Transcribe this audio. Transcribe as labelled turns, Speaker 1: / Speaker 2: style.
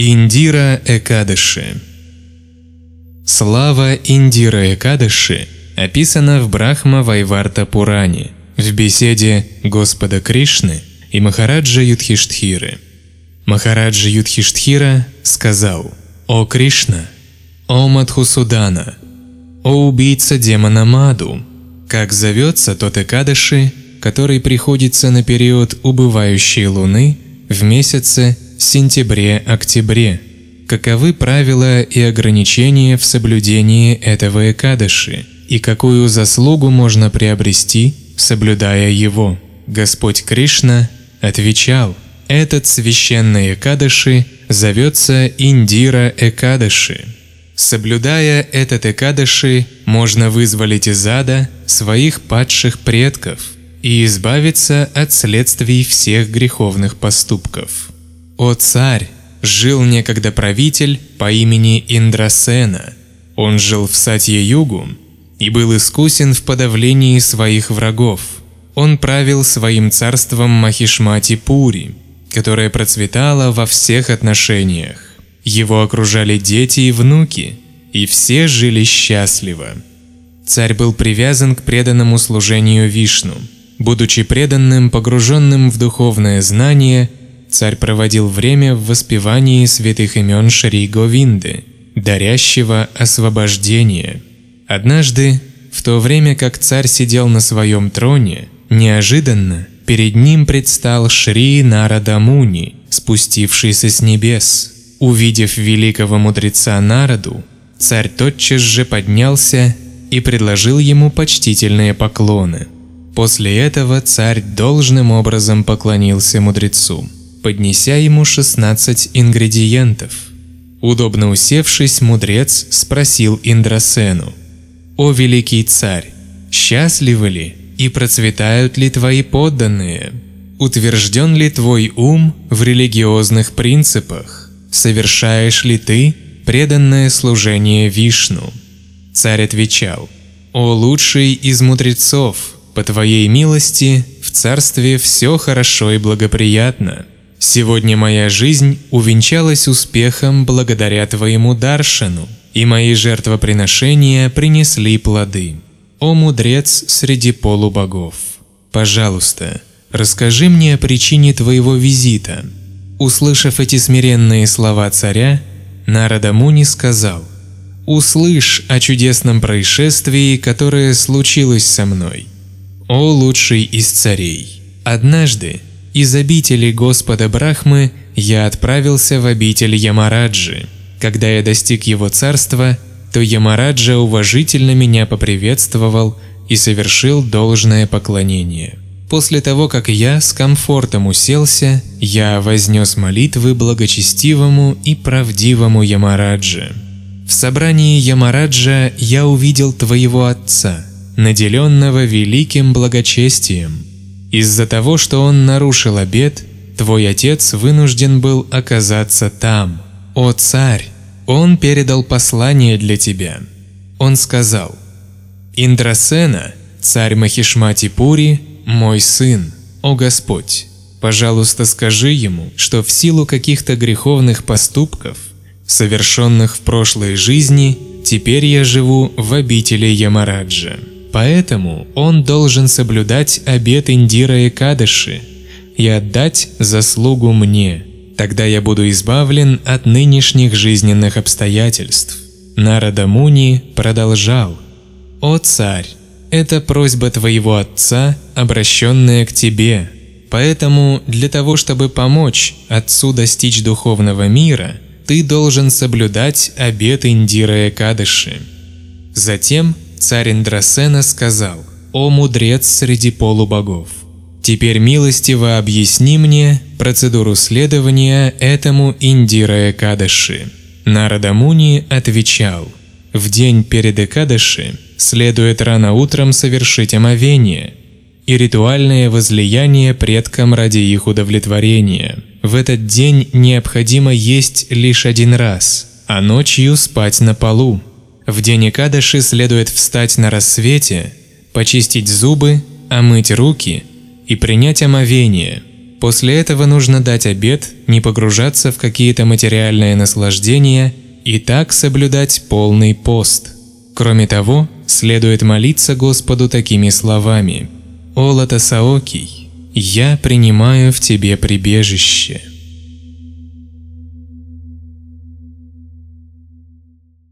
Speaker 1: Индира Экадыши Слава Индира Экадыши описана в Брахма Вайварта Пуране в беседе Господа Кришны и Махараджа Юдхиштхиры. Махараджа Юдхиштхира сказал «О Кришна, о Мадхусудана, о убийца демона Маду, как зовется тот Экадыши, который приходится на период убывающей луны в месяце сентябре-октябре. Каковы правила и ограничения в соблюдении этого Экадыши, и какую заслугу можно приобрести, соблюдая его? Господь Кришна отвечал, этот священный Экадыши зовется Индира Экадыши. Соблюдая этот Экадыши, можно вызволить из ада своих падших предков и избавиться от следствий всех греховных поступков. О царь! Жил некогда правитель по имени Индрасена. Он жил в Сатье-Югу и был искусен в подавлении своих врагов. Он правил своим царством Махишмати-Пури, которое процветало во всех отношениях. Его окружали дети и внуки, и все жили счастливо. Царь был привязан к преданному служению Вишну. Будучи преданным, погруженным в духовное знание, царь проводил время в воспевании святых имен Шри Говинды, дарящего освобождение. Однажды, в то время как царь сидел на своем троне, неожиданно перед ним предстал Шри Нарадамуни, спустившийся с небес. Увидев великого мудреца Нараду, царь тотчас же поднялся и предложил ему почтительные поклоны. После этого царь должным образом поклонился мудрецу поднеся ему 16 ингредиентов. Удобно усевшись, мудрец спросил Индрасену, «О великий царь, счастливы ли и процветают ли твои подданные? Утвержден ли твой ум в религиозных принципах? Совершаешь ли ты преданное служение Вишну?» Царь отвечал, «О лучший из мудрецов, по твоей милости в царстве все хорошо и благоприятно. Сегодня моя жизнь увенчалась успехом благодаря твоему даршану, и мои жертвоприношения принесли плоды. О мудрец среди полубогов, пожалуйста, расскажи мне о причине твоего визита. Услышав эти смиренные слова царя, Нарада Муни сказал, «Услышь о чудесном происшествии, которое случилось со мной, о лучший из царей. Однажды из обители Господа Брахмы я отправился в обитель Ямараджи. Когда я достиг его царства, то Ямараджа уважительно меня поприветствовал и совершил должное поклонение. После того, как я с комфортом уселся, я вознес молитвы благочестивому и правдивому Ямараджи. В собрании Ямараджа я увидел твоего отца, наделенного великим благочестием – из-за того, что он нарушил обет, твой отец вынужден был оказаться там. О царь, он передал послание для тебя. Он сказал, «Индрасена, царь Махишмати-Пури, мой сын, о Господь, пожалуйста скажи ему, что в силу каких-то греховных поступков, совершенных в прошлой жизни, теперь я живу в обители Ямараджа». Поэтому он должен соблюдать обет Индира и Кадыши и отдать заслугу мне. Тогда я буду избавлен от нынешних жизненных обстоятельств. Нарада Муни продолжал. «О царь, это просьба твоего отца, обращенная к тебе. Поэтому для того, чтобы помочь отцу достичь духовного мира, ты должен соблюдать обет Индира Экадыши». Затем царь Индрасена сказал, «О мудрец среди полубогов, теперь милостиво объясни мне процедуру следования этому Индира Экадаши». Нарадамуни отвечал, «В день перед Экадаши следует рано утром совершить омовение и ритуальное возлияние предкам ради их удовлетворения. В этот день необходимо есть лишь один раз, а ночью спать на полу, в день Икадыши следует встать на рассвете, почистить зубы, омыть руки и принять омовение. После этого нужно дать обет не погружаться в какие-то материальные наслаждения и так соблюдать полный пост. Кроме того, следует молиться Господу такими словами: "О Латасаокий, я принимаю в тебе прибежище".